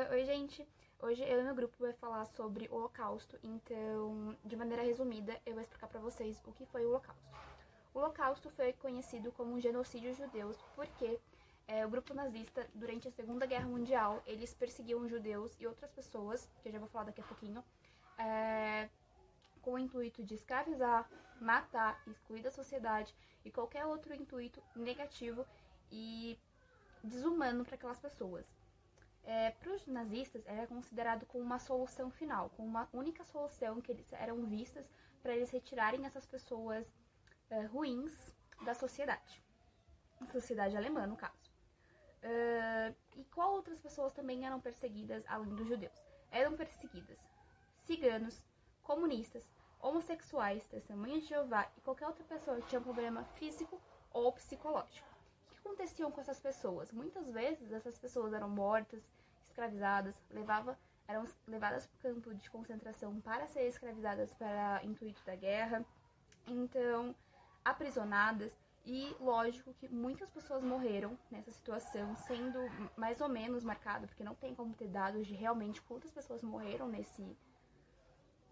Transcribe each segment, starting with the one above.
Uh, oi, gente. Hoje eu e meu grupo vai falar sobre o Holocausto. Então, de maneira resumida, eu vou explicar para vocês o que foi o Holocausto. O Holocausto foi conhecido como um genocídio judeu porque é, o grupo nazista, durante a Segunda Guerra Mundial, eles perseguiam judeus e outras pessoas, que eu já vou falar daqui a pouquinho, é, com o intuito de escravizar, matar, excluir da sociedade e qualquer outro intuito negativo e desumano para aquelas pessoas é, para os nazistas era considerado como uma solução final, como uma única solução que eles eram vistas para eles retirarem essas pessoas é, ruins da sociedade, sociedade alemã no caso. Uh, e qual outras pessoas também eram perseguidas além dos judeus? Eram perseguidas ciganos, comunistas, homossexuais, testemunhas de Jeová e qualquer outra pessoa que tinha um problema físico ou psicológico aconteciam com essas pessoas? Muitas vezes essas pessoas eram mortas, escravizadas, levava, eram levadas para o campo de concentração para ser escravizadas para intuito da guerra, então aprisionadas. E lógico que muitas pessoas morreram nessa situação, sendo mais ou menos marcado, porque não tem como ter dados de realmente quantas pessoas morreram nesse,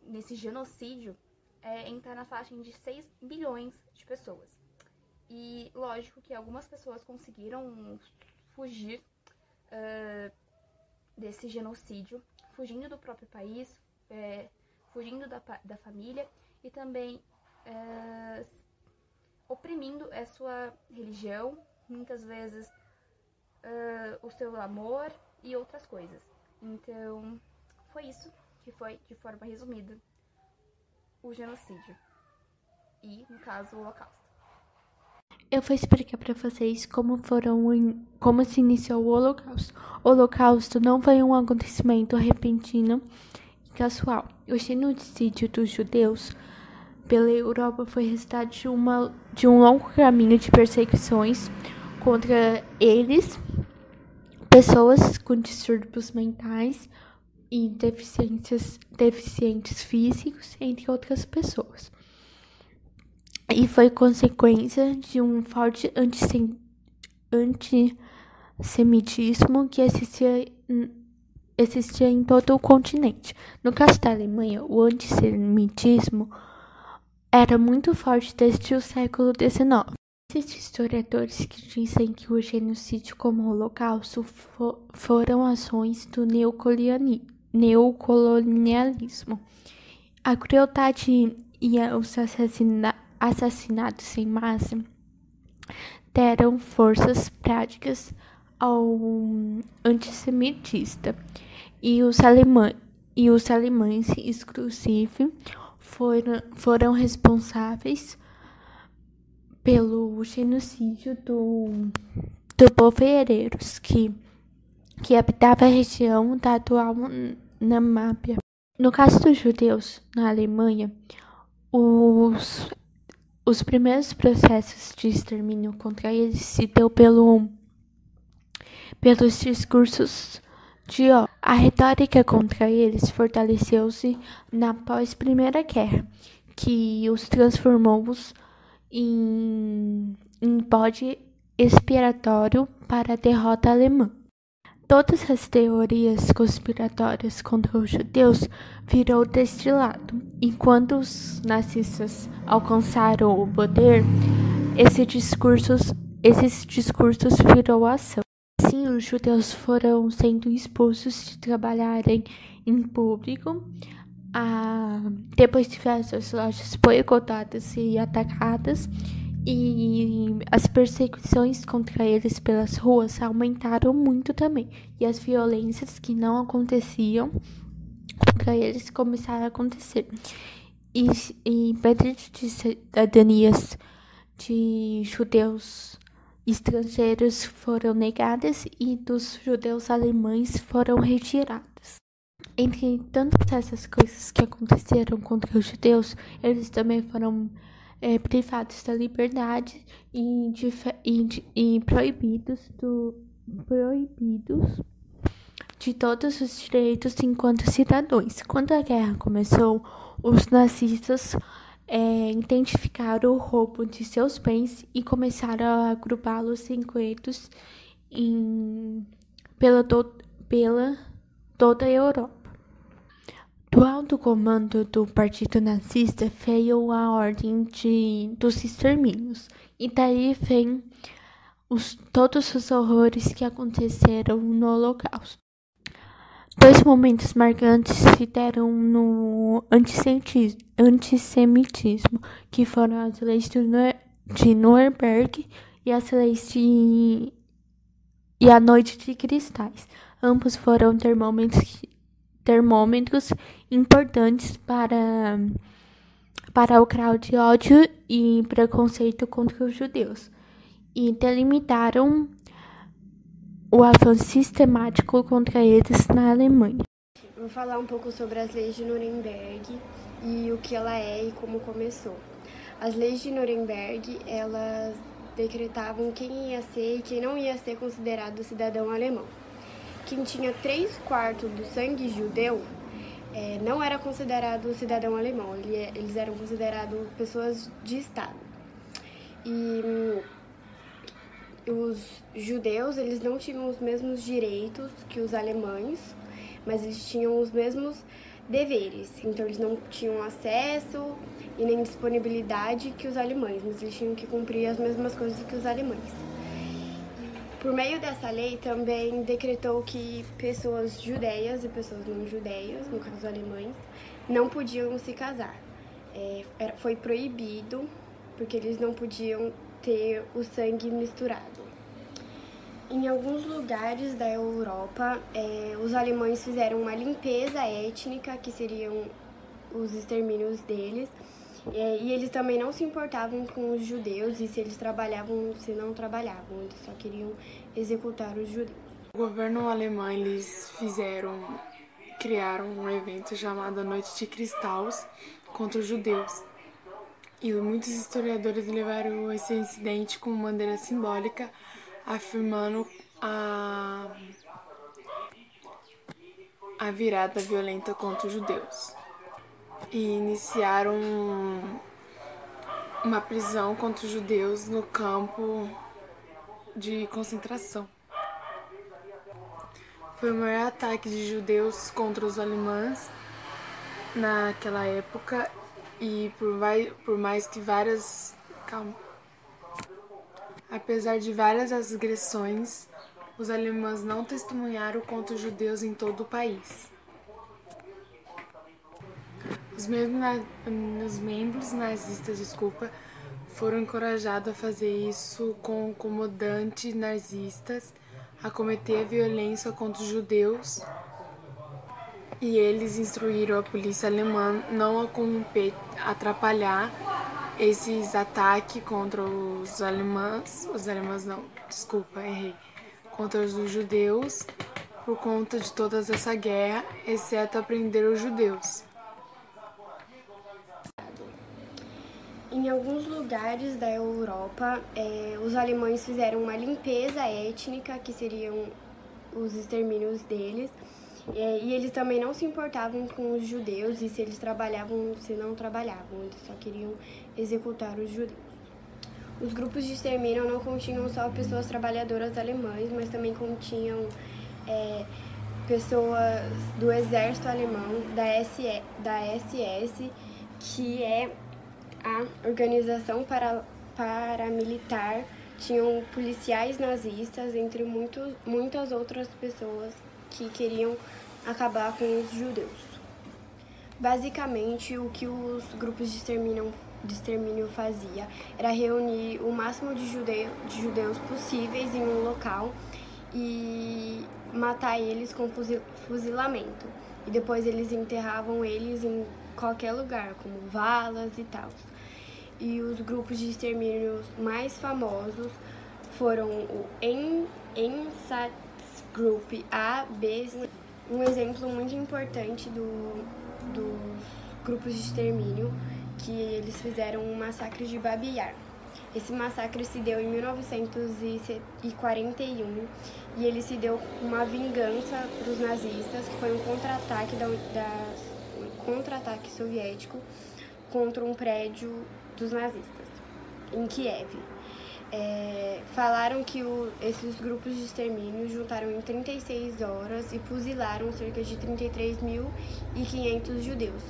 nesse genocídio, é, entrar na faixa de 6 bilhões de pessoas. E lógico que algumas pessoas conseguiram fugir uh, desse genocídio, fugindo do próprio país, é, fugindo da, da família e também oprimindo a sua religião, muitas vezes o seu amor e outras coisas. Então, foi isso que foi, de forma resumida, o genocídio. E, no caso, o Holocausto. Eu vou explicar para vocês como foram como se iniciou o Holocausto. O Holocausto não foi um acontecimento repentino e casual. O genocídio dos judeus pela Europa foi resultado de, uma, de um longo caminho de perseguições contra eles, pessoas com distúrbios mentais e deficiências, deficientes físicos, entre outras pessoas e foi consequência de um forte antissemitismo que existia, existia em todo o continente. No caso da Alemanha, o antissemitismo era muito forte desde o século XIX. Existem historiadores que dizem que o genocídio como holocausto for, foram ações do neocolonialismo. A crueldade e os assassinatos assassinatos em massa deram forças práticas ao antissemitista e os alemães e os alemães exclusive foram, foram responsáveis pelo genocídio do, do povo herreiros que, que habitava a região da atual Namábia. No caso dos judeus na Alemanha, os os primeiros processos de extermínio contra eles se deu pelo, pelos discursos de ó. A retórica contra eles fortaleceu-se na pós-Primeira Guerra, que os transformou em, em bode expiatório para a derrota alemã. Todas as teorias conspiratórias contra os judeus virou deste lado. Enquanto os nazistas alcançaram o poder, esse discursos, esses discursos virou ação. Assim, os judeus foram sendo expulsos de trabalharem em público. Ah, depois tiveram suas lojas boicotadas e atacadas e as perseguições contra eles pelas ruas aumentaram muito também. E as violências que não aconteciam contra eles começaram a acontecer. E, e perdas de cidadanias de judeus estrangeiros foram negadas e dos judeus alemães foram retiradas. Entre tantas essas coisas que aconteceram contra os judeus, eles também foram é, privados da liberdade e, e, e proibidos, do, proibidos de todos os direitos enquanto cidadãos. Quando a guerra começou, os nazistas é, identificaram o roubo de seus bens e começaram a agrupá-los em guetos em, pela, do, pela toda a Europa. Do alto comando do Partido Nazista veio a ordem de, dos extermínios, e daí vem os, todos os horrores que aconteceram no Holocausto. Dois momentos marcantes se deram no antissemitismo, que foram as leis de Nuremberg e as leis de e a noite de cristais. Ambos foram termômetros, termômetros importantes para, para o grau de ódio e preconceito contra os judeus e delimitaram o avanço sistemático contra eles na Alemanha. Vou falar um pouco sobre as leis de Nuremberg e o que ela é e como começou. As leis de Nuremberg, elas decretavam quem ia ser e quem não ia ser considerado cidadão alemão. Quem tinha três quartos do sangue judeu é, não era considerado cidadão alemão, ele, é, eles eram considerados pessoas de Estado. E hum, os judeus eles não tinham os mesmos direitos que os alemães, mas eles tinham os mesmos deveres. Então eles não tinham acesso e nem disponibilidade que os alemães, mas eles tinham que cumprir as mesmas coisas que os alemães. Por meio dessa lei, também decretou que pessoas judeias e pessoas não judeias, no caso alemães, não podiam se casar. É, foi proibido, porque eles não podiam ter o sangue misturado. Em alguns lugares da Europa, é, os alemães fizeram uma limpeza étnica, que seriam os extermínios deles, e eles também não se importavam com os judeus e se eles trabalhavam se não trabalhavam, eles só queriam executar os judeus. O governo alemão eles fizeram, criaram um evento chamado Noite de Cristais contra os judeus. E muitos historiadores levaram esse incidente como bandeira simbólica, afirmando a, a virada violenta contra os judeus. E iniciaram uma prisão contra os judeus no campo de concentração. Foi o maior ataque de judeus contra os alemães naquela época e por, vai, por mais que várias. Calma. Apesar de várias agressões, os alemães não testemunharam contra os judeus em todo o país. Os membros, os membros nazistas, desculpa, foram encorajados a fazer isso com comandantes nazistas, a cometer violência contra os judeus e eles instruíram a polícia alemã não a atrapalhar esses ataques contra os alemães, os alemães não, desculpa, errei, contra os judeus por conta de toda essa guerra, exceto prender os judeus. Em alguns lugares da Europa, é, os alemães fizeram uma limpeza étnica, que seriam os extermínios deles, é, e eles também não se importavam com os judeus e se eles trabalhavam, se não trabalhavam, eles só queriam executar os judeus. Os grupos de extermínio não continham só pessoas trabalhadoras alemãs, mas também continham é, pessoas do exército alemão, da, da SS, que é a organização para, paramilitar, tinham policiais nazistas, entre muitos, muitas outras pessoas que queriam acabar com os judeus. Basicamente, o que os grupos de extermínio, de extermínio fazia era reunir o máximo de, judeu, de judeus possíveis em um local e matar eles com fuzilamento. E depois eles enterravam eles em qualquer lugar, como valas e tal. E os grupos de extermínio mais famosos foram o Einsatzgruppe A, B. Um exemplo muito importante do, dos grupos de extermínio que eles fizeram um massacre de Babi Yar. Esse massacre se deu em 1941 e ele se deu uma vingança para os nazistas, que foi um contra-ataque da, da um contra-ataque soviético contra um prédio dos nazistas em Kiev. é, falaram que o, esses grupos de extermínio juntaram em 36 horas e fuzilaram cerca de 33.500 judeus.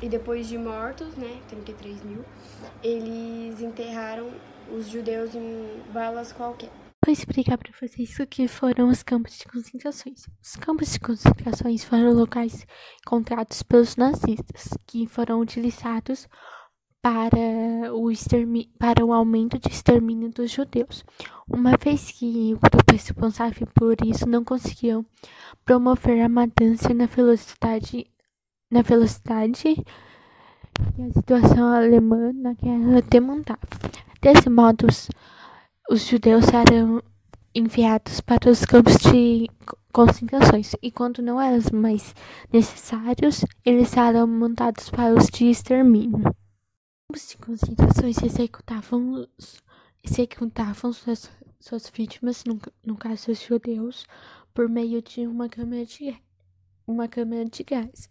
E depois de mortos, né, 33 mil, eles enterraram os judeus em valas qualquer. Vou explicar para vocês o que foram os campos de concentrações. Os campos de concentrações foram locais encontrados pelos nazistas, que foram utilizados para o, para o aumento de extermínio dos judeus. Uma vez que o grupo responsável por isso não conseguiu promover a matança na velocidade, na velocidade que a situação alemã na guerra demandava. Desse modo, os, os judeus eram enviados para os campos de concentrações e quando não eram mais necessários, eles eram montados para os de extermínio campos de concentrações executavam, executavam suas, suas vítimas, no, no caso os judeus, por meio de uma câmara de, uma câmara de gás.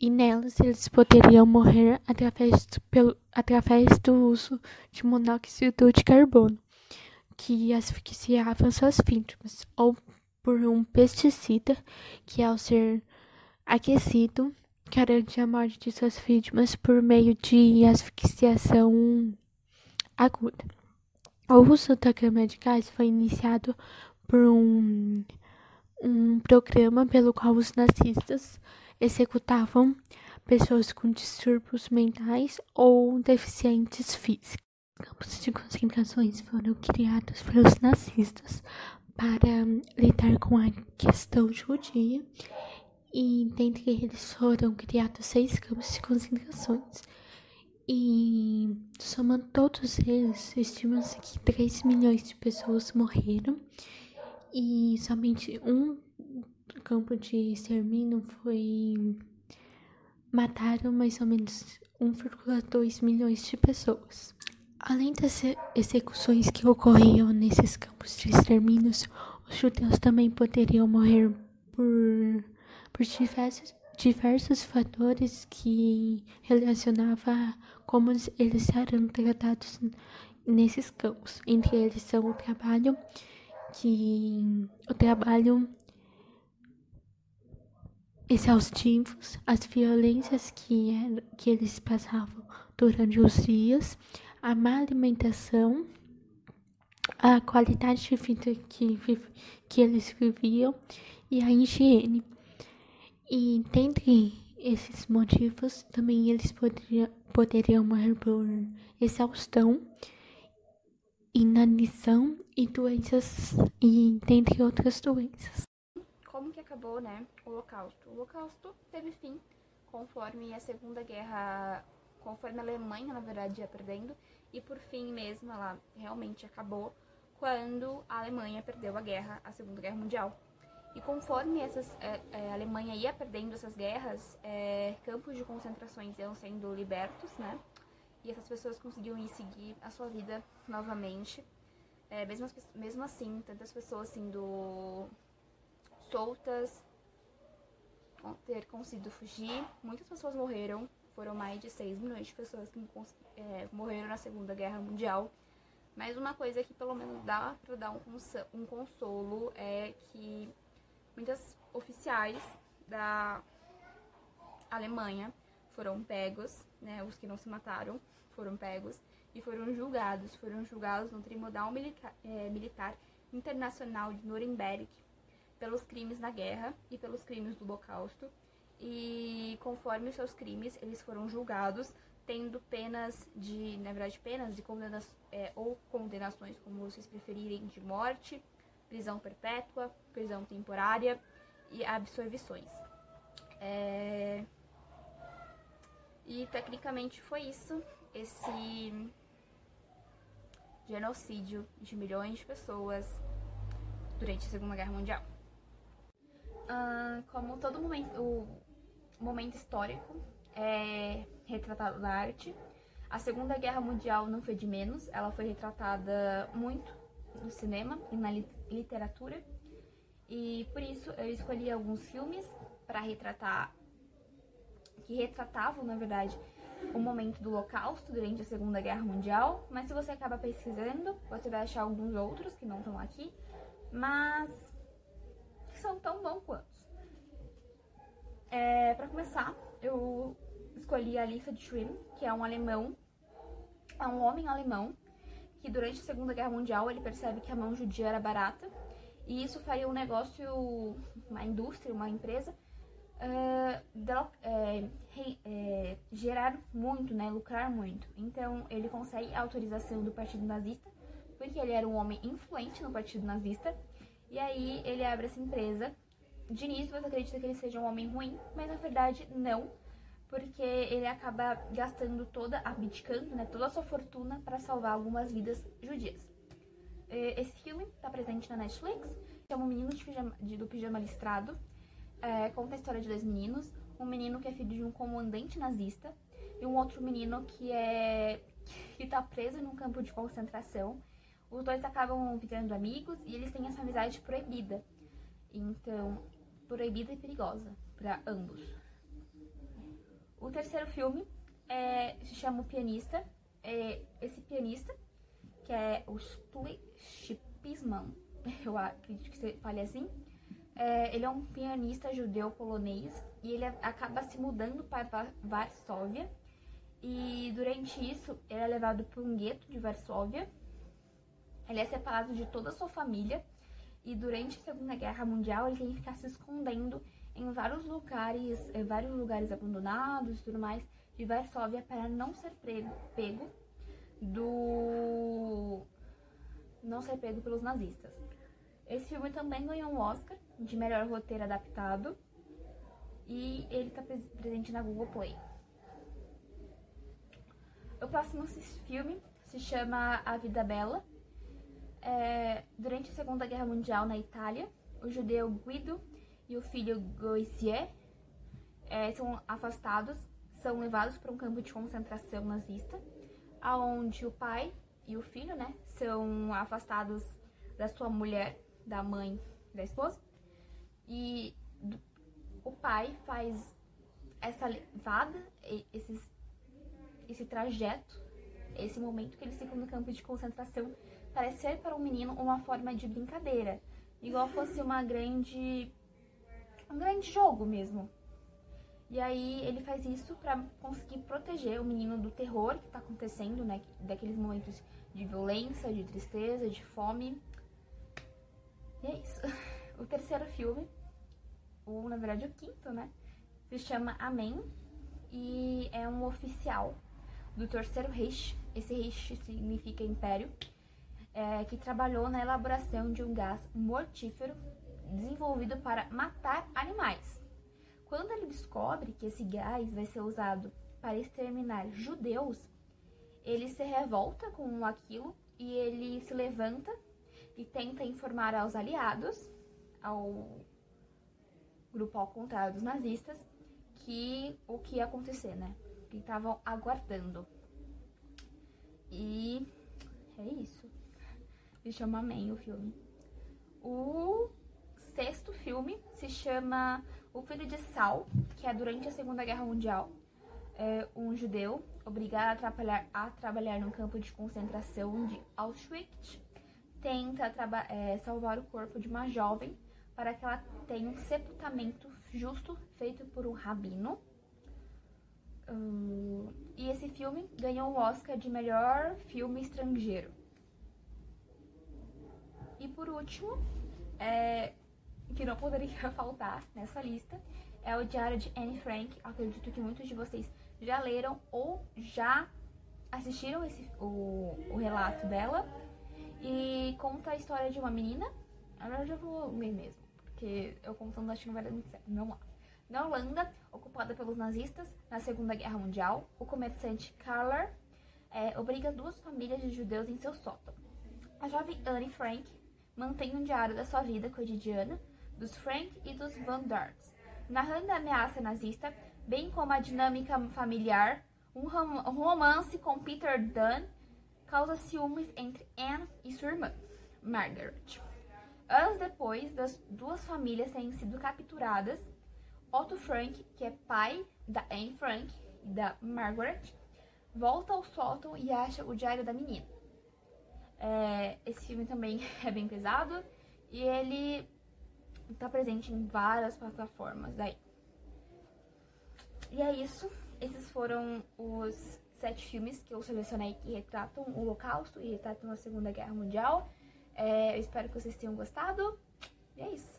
E nelas eles poderiam morrer através do, pelo, através do uso de monóxido de carbono, que asfixiava suas vítimas, ou por um pesticida que, ao ser aquecido, garante a morte de suas vítimas por meio de asfixiação aguda. O uso de gás foi iniciado por um, um programa pelo qual os nazistas executavam pessoas com distúrbios mentais ou deficientes físicos. Campos de concentrações foram criados pelos nazistas para lidar com a questão judia e dentre eles foram criados seis campos de concentrações. E somando todos eles, estima-se que 3 milhões de pessoas morreram e somente um campo de extermínio foi. mataram mais ou menos 1,2 milhões de pessoas. Além das execuções que ocorriam nesses campos de extermínios, os judeus também poderiam morrer por por diversos, diversos fatores que relacionavam como eles eram tratados nesses campos. Entre eles são o trabalho que o trabalho exaustivos, as violências que, era, que eles passavam durante os dias, a má alimentação, a qualidade de vida que, que eles viviam e a higiene. E dentre esses motivos, também eles poderia, poderiam morrer por exaustão, inanição e doenças, e dentre outras doenças. Como que acabou, né, o Holocausto? O Holocausto teve fim conforme a Segunda Guerra, conforme a Alemanha, na verdade, ia perdendo, e por fim mesmo ela realmente acabou quando a Alemanha perdeu a guerra, a Segunda Guerra Mundial. E conforme essas, é, é, a Alemanha ia perdendo essas guerras, é, campos de concentrações iam sendo libertos, né? E essas pessoas conseguiam ir seguir a sua vida novamente. É, mesmo, mesmo assim, tantas pessoas sendo soltas, ter conseguido fugir. Muitas pessoas morreram, foram mais de 6 milhões de pessoas que é, morreram na Segunda Guerra Mundial. Mas uma coisa que pelo menos dá para dar um, um consolo é que muitas oficiais da Alemanha foram pegos, né, os que não se mataram foram pegos e foram julgados, foram julgados no Tribunal Militar, é, Militar Internacional de Nuremberg pelos crimes na guerra e pelos crimes do Holocausto. E conforme os seus crimes, eles foram julgados, tendo penas de, na verdade, penas de condenas, é, ou condenações, como vocês preferirem, de morte, prisão perpétua, prisão temporária e absorvições. É... E tecnicamente foi isso, esse genocídio de milhões de pessoas durante a Segunda Guerra Mundial. Ah, como todo momento, o momento histórico é retratado na arte, a Segunda Guerra Mundial não foi de menos, ela foi retratada muito no cinema e na literatura. E por isso eu escolhi alguns filmes para retratar que retratavam, na verdade, o momento do Holocausto durante a Segunda Guerra Mundial, mas se você acaba pesquisando, você vai achar alguns outros que não estão aqui, mas que são tão bons quanto. É, para começar, eu escolhi a de Schwinn, que é um alemão, é um homem alemão, que durante a Segunda Guerra Mundial ele percebe que a mão judia era barata, e isso faria um negócio, uma indústria, uma empresa, uh, é, é, gerar muito, né, lucrar muito. Então ele consegue a autorização do Partido Nazista, porque ele era um homem influente no Partido Nazista, e aí ele abre essa empresa. De início você acredita que ele seja um homem ruim, mas na verdade não, porque ele acaba gastando toda, abdicando, né, toda a sua fortuna para salvar algumas vidas judias. Esse filme está presente na Netflix, chama O Menino de pijama, de, do Pijama Listrado, é, conta a história de dois meninos, um menino que é filho de um comandante nazista e um outro menino que é que está preso num campo de concentração. Os dois acabam virando amigos e eles têm essa amizade proibida. Então, proibida e perigosa para ambos. O terceiro filme é, se chama O Pianista. É, esse pianista, que é o Spisman, eu acredito que você fale assim, é, ele é um pianista judeu polonês e ele acaba se mudando para Varsóvia. E durante isso, ele é levado para um gueto de Varsóvia. Ele é separado de toda a sua família. E durante a Segunda Guerra Mundial, ele tem que ficar se escondendo em vários lugares, em vários lugares abandonados e tudo mais de Varsóvia para não ser pego, pego do não ser pego pelos nazistas. Esse filme também ganhou um Oscar de melhor roteiro adaptado e ele está presente na Google Play. O próximo filme se chama A Vida Bela. É, durante a Segunda Guerra Mundial na Itália, o judeu Guido e o filho Goizier é, são afastados, são levados para um campo de concentração nazista, aonde o pai e o filho, né, são afastados da sua mulher, da mãe, da esposa, e o pai faz essa levada, esses, esse trajeto, esse momento que eles ficam no campo de concentração, parece ser para um menino uma forma de brincadeira, igual fosse uma grande um grande jogo mesmo. E aí ele faz isso para conseguir proteger o menino do terror que tá acontecendo, né, daqueles momentos de violência, de tristeza, de fome. E é isso. O terceiro filme o, na verdade, o quinto, né? Se chama Amém e é um oficial do terceiro Reich. Esse Reich significa império, é, que trabalhou na elaboração de um gás mortífero desenvolvido para matar animais. Quando ele descobre que esse gás vai ser usado para exterminar judeus, ele se revolta com aquilo e ele se levanta e tenta informar aos aliados, ao grupo ao contrário dos nazistas, que o que ia acontecer, né? Que estavam aguardando. E é isso. Se chama Amém o filme. O sexto filme se chama O Filho de Sal, que é durante a Segunda Guerra Mundial. É um judeu obrigado a trabalhar, a trabalhar no campo de concentração de Auschwitz tenta é, salvar o corpo de uma jovem para que ela tenha um sepultamento justo feito por um rabino. Uh, e esse filme ganhou o Oscar de melhor filme estrangeiro. E por último, é, que não poderia faltar nessa lista, é o Diário de Anne Frank. Acredito que muitos de vocês já leram ou já assistiram esse, o, o relato dela. E conta a história de uma menina. Agora eu já vou ler mesmo porque eu contando acho que não vai dar muito certo. Vamos lá. Na Holanda, ocupada pelos nazistas na Segunda Guerra Mundial, o comerciante Karler é, obriga duas famílias de judeus em seu sótão. A jovem Anne Frank mantém um diário da sua vida cotidiana, dos Frank e dos Van Darts, narrando a ameaça nazista, bem como a dinâmica familiar, um, um romance com Peter Dunn causa ciúmes entre Anne e sua irmã, Margaret. Anos depois das duas famílias terem sido capturadas, Otto Frank, que é pai da Anne Frank, e da Margaret, volta ao sótão e acha o diário da menina. É, esse filme também é bem pesado e ele tá presente em várias plataformas daí. E é isso. Esses foram os sete filmes que eu selecionei que retratam o Holocausto e retratam a Segunda Guerra Mundial. É, eu espero que vocês tenham gostado. E é isso.